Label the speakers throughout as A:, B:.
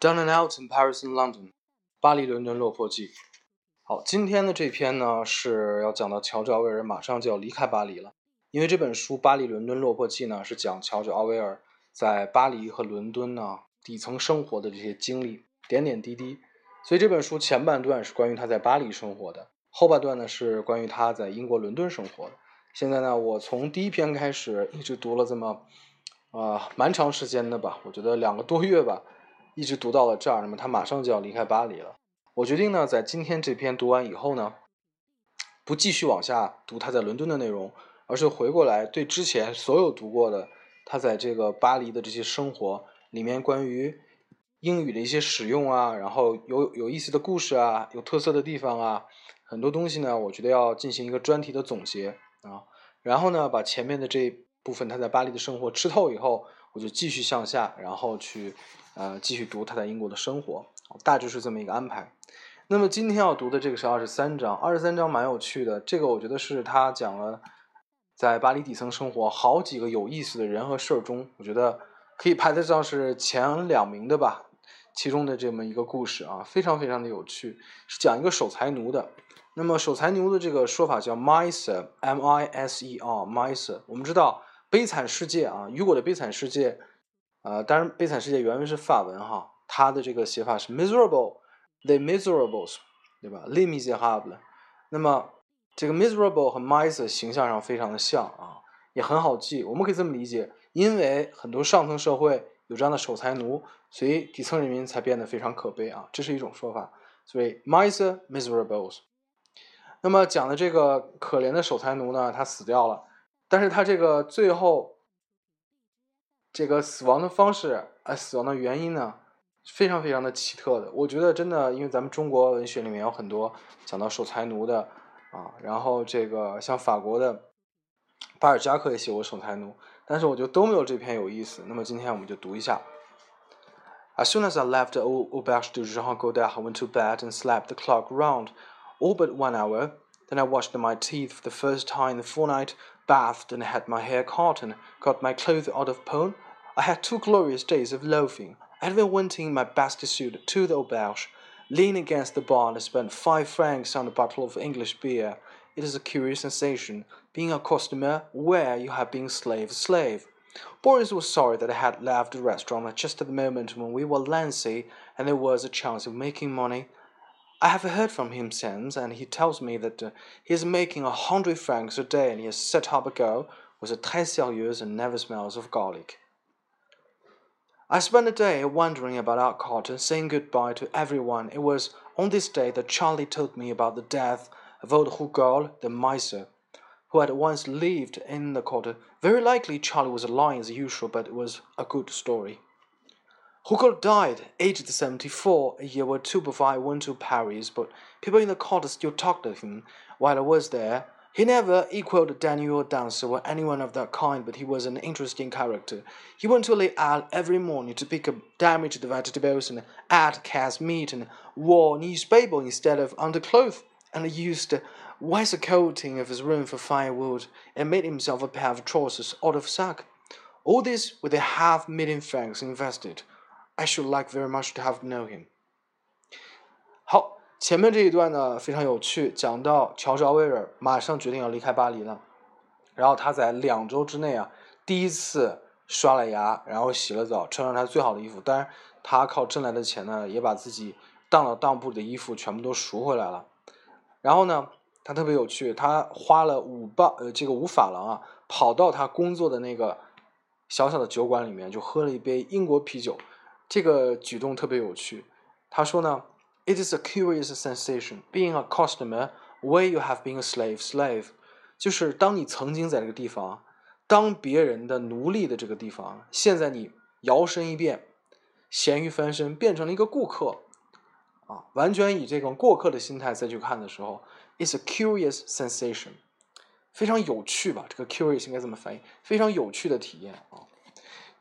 A: Down and Out in Paris and London，巴黎、伦敦落魄记。好，今天的这篇呢是要讲到乔治·奥威尔马上就要离开巴黎了，因为这本书《巴黎、伦敦落魄记》呢是讲乔治·奥威尔在巴黎和伦敦呢底层生活的这些经历，点点滴滴。所以这本书前半段是关于他在巴黎生活的，后半段呢是关于他在英国伦敦生活的。现在呢，我从第一篇开始一直读了这么啊蛮长时间的吧，我觉得两个多月吧。一直读到了这儿，那么他马上就要离开巴黎了。我决定呢，在今天这篇读完以后呢，不继续往下读他在伦敦的内容，而是回过来对之前所有读过的他在这个巴黎的这些生活里面关于英语的一些使用啊，然后有有意思的故事啊，有特色的地方啊，很多东西呢，我觉得要进行一个专题的总结啊，然后呢，把前面的这一部分他在巴黎的生活吃透以后，我就继续向下，然后去。呃，继续读他在英国的生活，大致是这么一个安排。那么今天要读的这个是二十三章，二十三章蛮有趣的。这个我觉得是他讲了在巴黎底层生活好几个有意思的人和事儿中，我觉得可以排得上是前两名的吧。其中的这么一个故事啊，非常非常的有趣，是讲一个守财奴的。那么守财奴的这个说法叫 miser，m-i-s-e-r，miser。我们知道悲惨世界啊，雨果的悲惨世界。呃，当然，《悲惨世界》原文是法文哈，它的这个写法是 miserable，the miserables，对吧？les miserables。那么这个 miserable 和 miser 形象上非常的像啊，也很好记。我们可以这么理解，因为很多上层社会有这样的守财奴，所以底层人民才变得非常可悲啊，这是一种说法。所以 miser miserables。那么讲的这个可怜的守财奴呢，他死掉了，但是他这个最后。这个死亡的方式啊，死亡的原因呢，非常非常的奇特的。我觉得真的，因为咱们中国文学里面有很多讲到守财奴的啊，然后这个像法国的巴尔扎克也写过守财奴，但是我觉得都没有这篇有意思。那么今天我们就读一下。As soon as I left the auberge de Jean Godard, I went to bed and slept the clock round, all but one hour. Then I washed my teeth for the first time in the fortnight, bathed and had my hair cut and got my clothes out of pawn. I had two glorious days of loafing. I even went in my best suit to the auberge, leaned against the bar and spent five francs on a bottle of English beer. It is a curious sensation, being a customer where you have been slave slave. Boris was sorry that I had left the restaurant just at the moment when we were lancy and there was a chance of making money. I have heard from him since, and he tells me that uh, he is making a hundred francs a day, and he has set up a girl with a très sérieuse and never smells of garlic. I spent the day wandering about Arcot and saying goodbye to everyone. It was on this day that Charlie told me about the death of old Rougal the miser, who had once lived in the quarter. Very likely Charlie was lying as usual, but it was a good story. Hugo died aged 74 a year or two before I went to Paris, but people in the court still talked of him while I was there. He never equaled Daniel Dancer or anyone of that kind, but he was an interesting character. He went to lay out every morning to pick up damaged vegetables and add cat's meat and wore newspaper instead of underclothes, and used the coating of his room for firewood and made himself a pair of trousers out of sack. All this with a half million francs invested. I should like very much to have know him。好，前面这一段呢非常有趣，讲到乔治奥威尔马上决定要离开巴黎了，然后他在两周之内啊第一次刷了牙，然后洗了澡，穿上他最好的衣服。当然，他靠挣来的钱呢，也把自己当了当铺的衣服全部都赎回来了。然后呢，他特别有趣，他花了五磅呃这个五法郎啊，跑到他工作的那个小小的酒馆里面，就喝了一杯英国啤酒。这个举动特别有趣。他说呢，It is a curious sensation being a customer where you have been a slave slave，就是当你曾经在这个地方当别人的奴隶的这个地方，现在你摇身一变，咸鱼翻身变成了一个顾客，啊，完全以这种过客的心态再去看的时候，It's a curious sensation，非常有趣吧？这个 curious 应该怎么翻译？非常有趣的体验啊。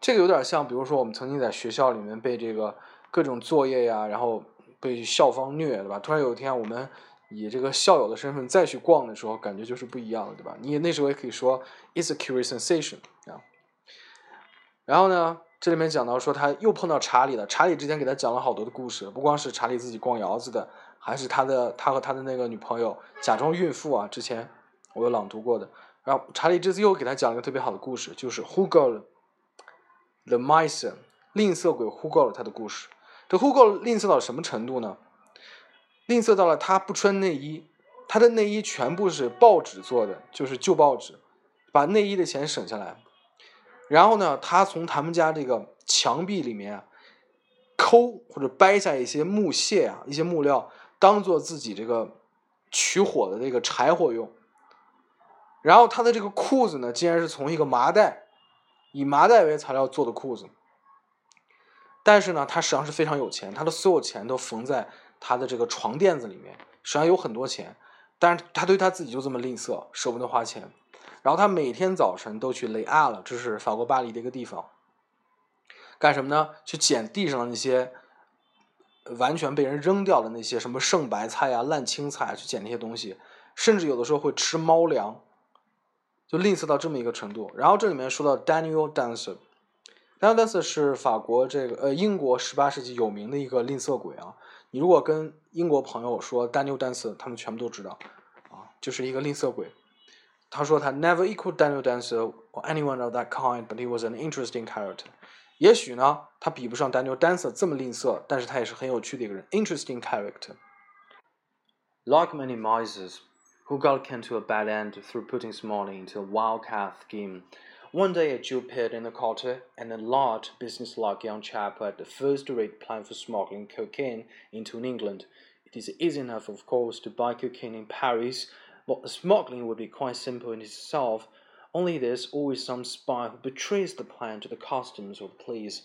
A: 这个有点像，比如说我们曾经在学校里面被这个各种作业呀，然后被校方虐，对吧？突然有一天我们以这个校友的身份再去逛的时候，感觉就是不一样了，对吧？你那时候也可以说 "It's a curious sensation" 啊。然后呢，这里面讲到说他又碰到查理了，查理之前给他讲了好多的故事，不光是查理自己逛窑子的，还是他的他和他的那个女朋友假装孕妇啊，之前我有朗读过的。然后查理这次又给他讲了个特别好的故事，就是 Who got the mice？吝啬鬼 Who got 他的故事。这 Who got 吝啬到什么程度呢？吝啬到了他不穿内衣，他的内衣全部是报纸做的，就是旧报纸，把内衣的钱省下来。然后呢，他从他们家这个墙壁里面抠或者掰下一些木屑啊，一些木料，当做自己这个取火的这个柴火用。然后他的这个裤子呢，竟然是从一个麻袋，以麻袋为材料做的裤子。但是呢，他实际上是非常有钱，他的所有钱都缝在他的这个床垫子里面，实际上有很多钱。但是他对他自己就这么吝啬，舍不得花钱。然后他每天早晨都去雷阿了，这是法国巴黎的一个地方，干什么呢？去捡地上的那些完全被人扔掉的那些什么剩白菜啊、烂青菜，去捡那些东西，甚至有的时候会吃猫粮，就吝啬到这么一个程度。然后这里面说到 Daniel Dancer，Daniel Dancer 是法国这个呃英国十八世纪有名的一个吝啬鬼啊。你如果跟英国朋友说 Daniel Dancer，他们全部都知道啊，就是一个吝啬鬼。他说他 never equaled Daniel Dancer or anyone of that kind, but he was an interesting character。也许呢，他比不上 Daniel Dancer 这么吝啬，但是他也是很有趣的一个人，interesting character。Like many misers, who got came to a bad end through putting Smalley into a wildcat scheme. One day a Jew appeared in the quarter, and a large, business-like young chap had the first-rate plan for smuggling cocaine into England. It is easy enough, of course, to buy cocaine in Paris, but the smuggling would be quite simple in itself, only there's always some spy who betrays the plan to the customs or the police.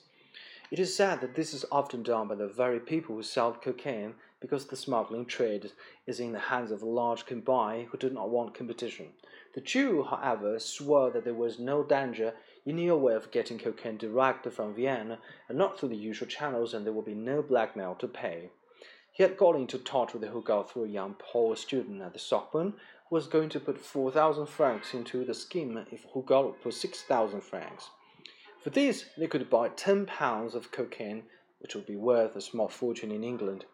A: It is said that this is often done by the very people who sell cocaine, because the smuggling trade is in the hands of a large combine who do not want competition. The Jew, however, swore that there was no danger. He knew a way of getting cocaine direct from Vienna, and not through the usual channels, and there would be no blackmail to pay. He had got into touch with the hookup through a young Polish student at the Sorbonne, who was going to put 4,000 francs into the scheme if Hugo put 6,000 francs. For this, they could buy 10 pounds of cocaine, which would be worth a small fortune in England.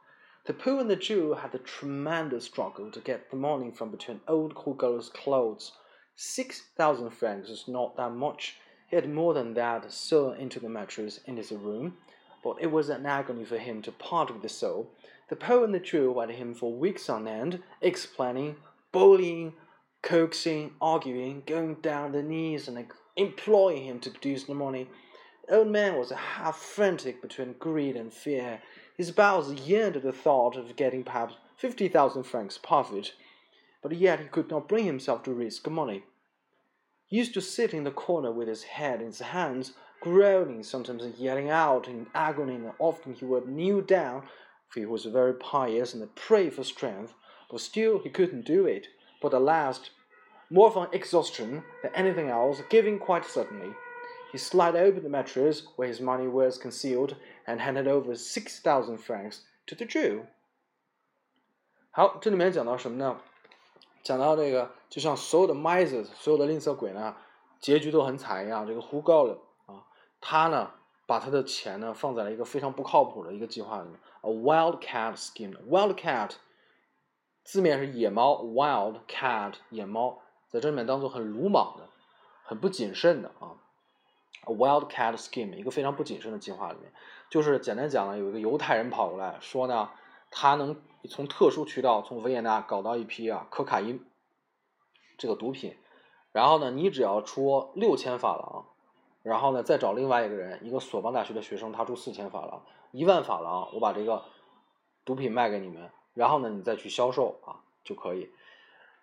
A: The Pooh and the Jew had a tremendous struggle to get the money from between old Hugo's clothes. 6,000 francs is not that much. He had more than that sewn into the mattress in his room, but it was an agony for him to part with the soul. The Pooh and the Jew went him for weeks on end, explaining bullying, coaxing, arguing, going down the knees and imploring him to produce the money. The old man was half frantic between greed and fear. His bowels yearned at the thought of getting perhaps fifty thousand francs profit, but yet he could not bring himself to risk money. He used to sit in the corner with his head in his hands, groaning, sometimes and yelling out in agony, and often he would kneel down, for he was very pious and a prey for strength, but still he couldn't do it. But at last, more from exhaustion than anything else, giving quite suddenly, he slid open the mattress where his money was concealed and handed over six thousand francs to the Jew. 好，这里面讲到什么呢？讲到这个，就像所有的 misers，所有的吝啬鬼呢，结局都很惨一样。这个 Who got 了啊？他呢，把他的钱呢放在了一个非常不靠谱的一个计划里面，a wildcat scheme。wildcat 字面是野猫，wild cat 野猫，在这里面当做很鲁莽的、很不谨慎的啊。 Wild cat scheme 一个非常不谨慎的计划里面，就是简单讲呢，有一个犹太人跑过来说呢，他能从特殊渠道从维也纳搞到一批啊可卡因这个毒品，然后呢，你只要出六千法郎，然后呢再找另外一个人，一个索邦大学的学生，他出四千法郎，一万法郎，我把这个毒品卖给你们。然后呢，你再去销售啊就可以。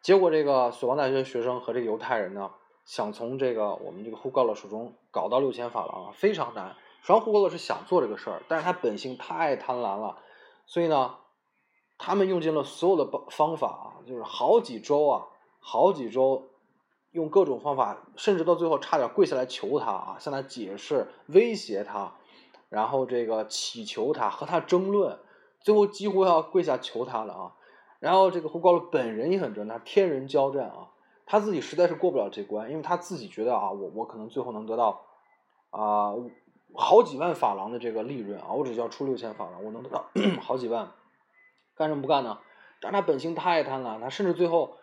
A: 结果这个索邦大学的学生和这个犹太人呢，想从这个我们这个胡高勒手中搞到六千法郎啊，非常难。实际上胡高勒是想做这个事儿，但是他本性太贪婪了，所以呢，他们用尽了所有的方方法啊，就是好几周啊，好几周，用各种方法，甚至到最后差点跪下来求他啊，向他解释、威胁他，然后这个祈求他和他争论。最后几乎要跪下求他了啊！然后这个胡高乐本人也很正，他天人交战啊，他自己实在是过不了这关，因为他自己觉得啊，我我可能最后能得到啊好几万法郎的这个利润啊，我只需要出六千法郎，我能得到 好几万，干什么不干呢？但他本性太贪婪，他甚至最后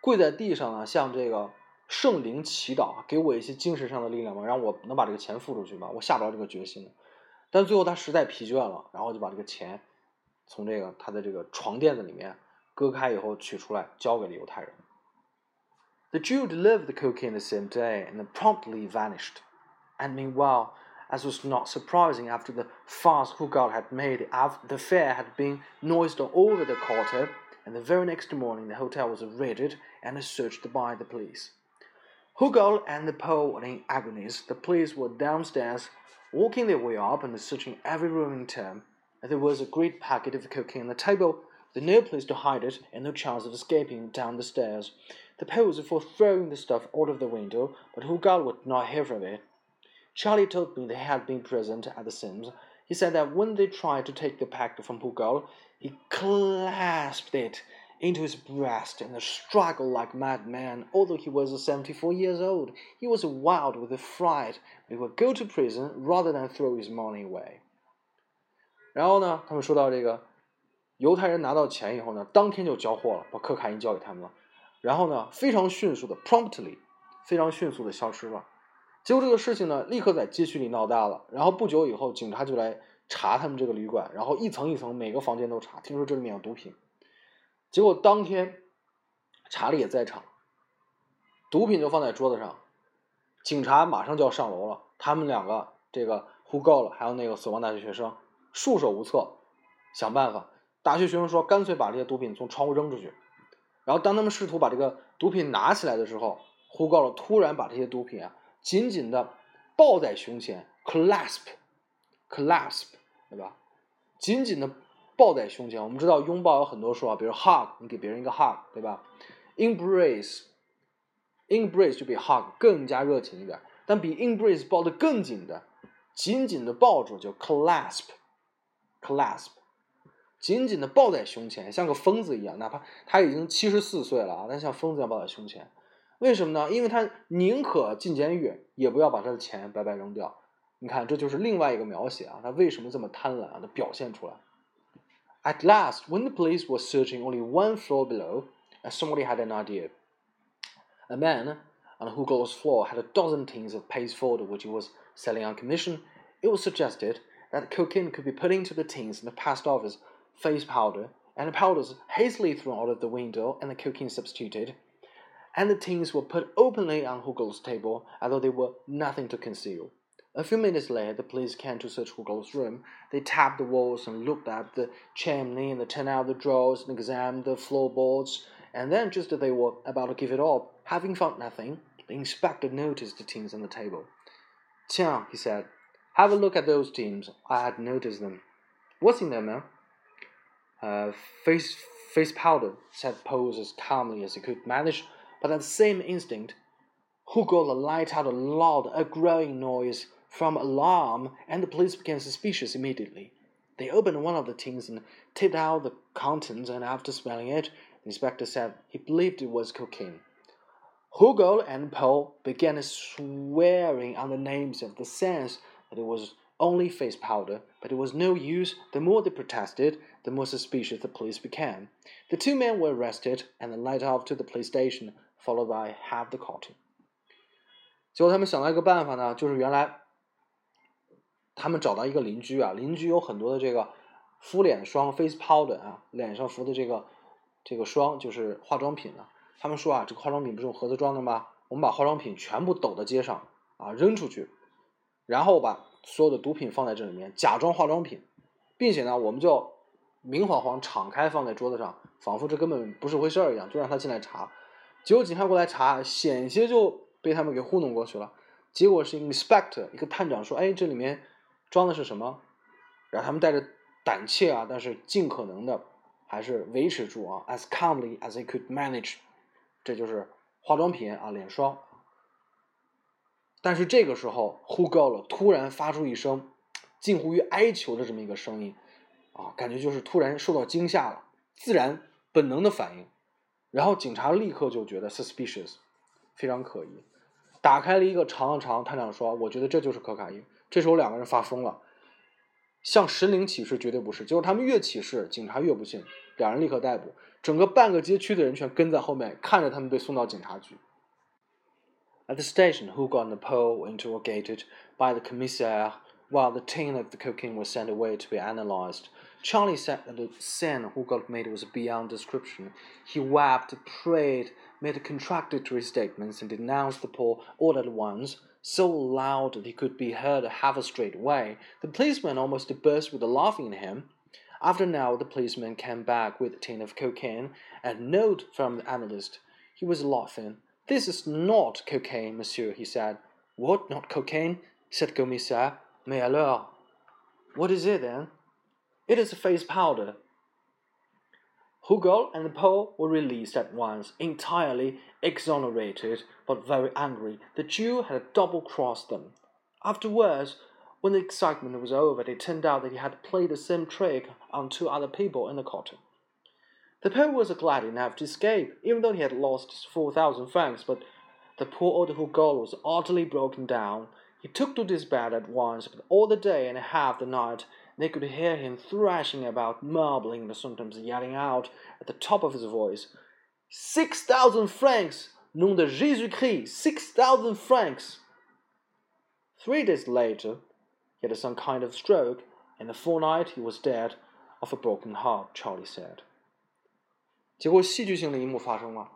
A: 跪在地上呢，向这个圣灵祈祷，给我一些精神上的力量吧，让我能把这个钱付出去吧，我下不了这个决心。但最后他实在疲倦了，然后就把这个钱从这个他的这个床垫子里面割开以后取出来，交给了犹太人。The Jew delivered the cocaine the same day and promptly vanished. And meanwhile, as was not surprising after the fuss Hugal had made, the affair had been noised all over the quarter, and the very next morning the hotel was raided and searched by the police. Hugal and the Pole were in agonies. The police were downstairs, walking their way up and searching every room in town. There was a great packet of cocaine on the table, with no place to hide it, and no chance of escaping down the stairs. The Pole was for throwing the stuff out of the window, but Hugal would not hear of it. Charlie told me they had been present at the Sims. He said that when they tried to take the packet from Pugal, he clasped it into his breast and struggled like a madman. Although he was seventy-four years old, he was wild with fright. He would go to prison rather than throw his money away. 然后呢，他们说到这个犹太人拿到钱以后呢，当天就交货了，把可卡因交给他们了。 然后呢，非常迅速的 promptly，非常迅速的消失了。结果这个事情呢，立刻在街区里闹大了。然后不久以后，警察就来查他们这个旅馆，然后一层一层每个房间都查，听说这里面有毒品。结果当天查理也在场，毒品就放在桌子上，警察马上就要上楼了。他们两个这个呼告了，还有那个死亡大学学生束手无策，想办法。大学学生说，干脆把这些毒品从窗户扔出去。然后当他们试图把这个毒品拿起来的时候，呼告了突然把这些毒品啊。紧紧的抱在胸前，clasp，clasp，对吧？紧紧的抱在胸前。我们知道拥抱有很多说法，比如 hug，你给别人一个 hug，对吧？embrace，embrace 就比 hug 更加热情一点，但比 embrace 抱得更紧的，紧紧的抱住就 clasp，clasp，紧紧的抱在胸前，像个疯子一样，哪怕他已经七十四岁了啊，但像疯子一样抱在胸前。为什么呢？因为他宁可进监狱，也不要把他的钱白白扔掉。你看，这就是另外一个描写啊，他为什么这么贪婪啊？他表现出来。At last, when the police were searching only one floor below, somebody had an idea. A man on Hugo's floor had a dozen tins of paste photo which he was selling on commission. It was suggested that cocaine could be put into the tins and passed off as face powder, and the powders hastily thrown out of the window and the cocaine substituted and the tins were put openly on Hugo's table as though they were nothing to conceal. A few minutes later, the police came to search Hugo's room. They tapped the walls and looked at the chimney and turned out the drawers and examined the floorboards. And then, just as they were about to give it up, having found nothing, the inspector noticed the tins on the table. Tiens, he said, have a look at those tins. I had noticed them. What's in them, man? Uh, face face powder, said Pose as calmly as he could manage but at the same instant, Hugo let out a loud, a growing noise from alarm, and the police became suspicious immediately. They opened one of the tins and tipped out the contents, and after smelling it, the inspector said he believed it was cocaine. Hugo and Paul began swearing on the names of the sense that it was only face powder, but it was no use. The more they protested, the more suspicious the police became. The two men were arrested and led off to the police station followed by half the cotton。结果他们想到一个办法呢，就是原来他们找到一个邻居啊，邻居有很多的这个敷脸霜 face powder 啊，脸上敷的这个这个霜就是化妆品啊。他们说啊，这个化妆品不是用盒子装的吗？我们把化妆品全部抖到街上啊，扔出去，然后把所有的毒品放在这里面，假装化妆品，并且呢，我们就明晃晃敞开放在桌子上，仿佛这根本不是回事儿一样，就让他进来查。结果警察过来查，险些就被他们给糊弄过去了。结果是 inspector 一个探长说：“哎，这里面装的是什么？”然后他们带着胆怯啊，但是尽可能的还是维持住啊，as calmly as they could manage。这就是化妆品啊，脸霜。但是这个时候呼高了，突然发出一声近乎于哀求的这么一个声音啊，感觉就是突然受到惊吓了，自然本能的反应。然后警察立刻就觉得 suspicious，非常可疑，打开了一个尝了尝，探长说：“我觉得这就是可卡因，这时候两个人发疯了，向神灵起誓绝对不是。结果他们越起誓，警察越不信，两人立刻逮捕。整个半个街区的人全跟在后面，看着他们被送到警察局。At the station, Hugo and Paul were interrogated by the commissaire while the tin of the cocaine was sent away to be analyzed. Charlie said that the scene Hugo made was beyond description. He wept, prayed, made contradictory statements, and denounced the poor all at once, so loud that he could be heard half a straight way. The policeman almost burst with laughing at him. After now, the policeman came back with a tin of cocaine, and a note from the analyst. He was laughing. This is not cocaine, monsieur, he said. What, not cocaine? said Commissaire. Mais alors? What is it then? It is a face powder. Hugo and Paul were released at once, entirely exonerated, but very angry. The Jew had double crossed them. Afterwards, when the excitement was over, it turned out that he had played the same trick on two other people in the cotton. The Pope was glad enough to escape, even though he had lost four thousand francs, but the poor old Hugo was utterly broken down. He took to his bed at once, but all the day and half the night they could hear him thrashing about, mumbling, and sometimes yelling out at the top of his voice, Six thousand francs! Nom de Jésus Christ! Six thousand francs! Three days later, he had some kind of stroke, and the fortnight he was dead of a broken heart, Charlie said. 结果戏剧性的一幕发生了，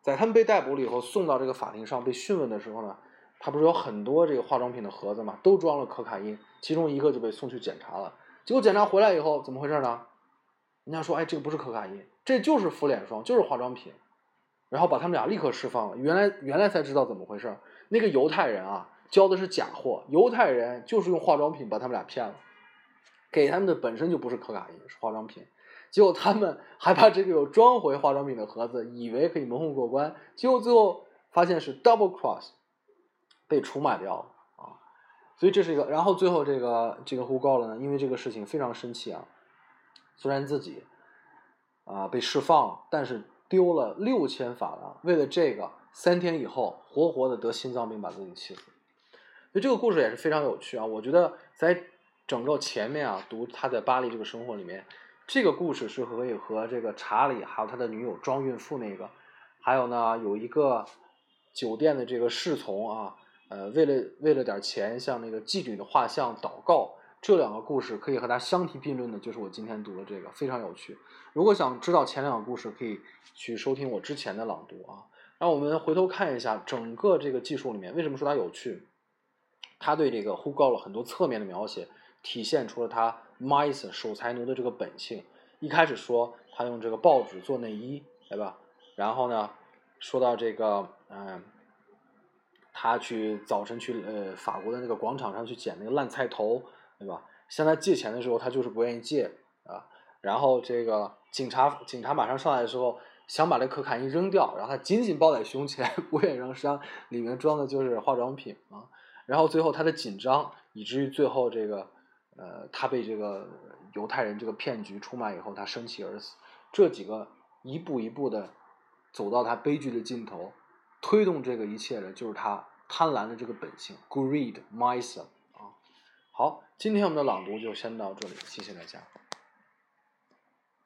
A: 在他们被逮捕了以后，送到这个法庭上被讯问的时候呢， 他不是有很多这个化妆品的盒子嘛，都装了可卡因，其中一个就被送去检查了。结果检查回来以后，怎么回事呢？人家说，哎，这个不是可卡因，这就是敷脸霜，就是化妆品。然后把他们俩立刻释放了。原来原来才知道怎么回事，那个犹太人啊。交的是假货，犹太人就是用化妆品把他们俩骗了，给他们的本身就不是可卡因，是化妆品，结果他们还把这个有装回化妆品的盒子，以为可以蒙混过关，结果最后发现是 double cross，被出卖掉了啊！所以这是一个，然后最后这个这个胡告了呢，因为这个事情非常生气啊，虽然自己啊被释放，但是丢了六千法郎，为了这个三天以后活活的得心脏病把自己气死。所以这个故事也是非常有趣啊！我觉得在整个前面啊读他在巴黎这个生活里面，这个故事是可以和这个查理还有他的女友装孕妇那个，还有呢有一个酒店的这个侍从啊，呃为了为了点钱向那个妓女的画像祷告，这两个故事可以和它相提并论的，就是我今天读的这个非常有趣。如果想知道前两个故事，可以去收听我之前的朗读啊。那我们回头看一下整个这个技术里面，为什么说它有趣？他对这个呼告了很多侧面的描写，体现出了他 mice 守财奴的这个本性。一开始说他用这个报纸做内衣，对吧？然后呢，说到这个，嗯，他去早晨去呃法国的那个广场上去捡那个烂菜头，对吧？向他借钱的时候，他就是不愿意借啊。然后这个警察警察马上上来的时候，想把这可卡因扔掉，然后他紧紧抱在胸前，不愿意扔，实际上里面装的就是化妆品啊。然后最后他的紧张，以至于最后这个，呃，他被这个犹太人这个骗局出卖以后，他生气而死。这几个一步一步的走到他悲剧的尽头，推动这个一切的，就是他贪婪的这个本性，greed, miser 啊。好，今天我们的朗读就先到这里，谢谢大家。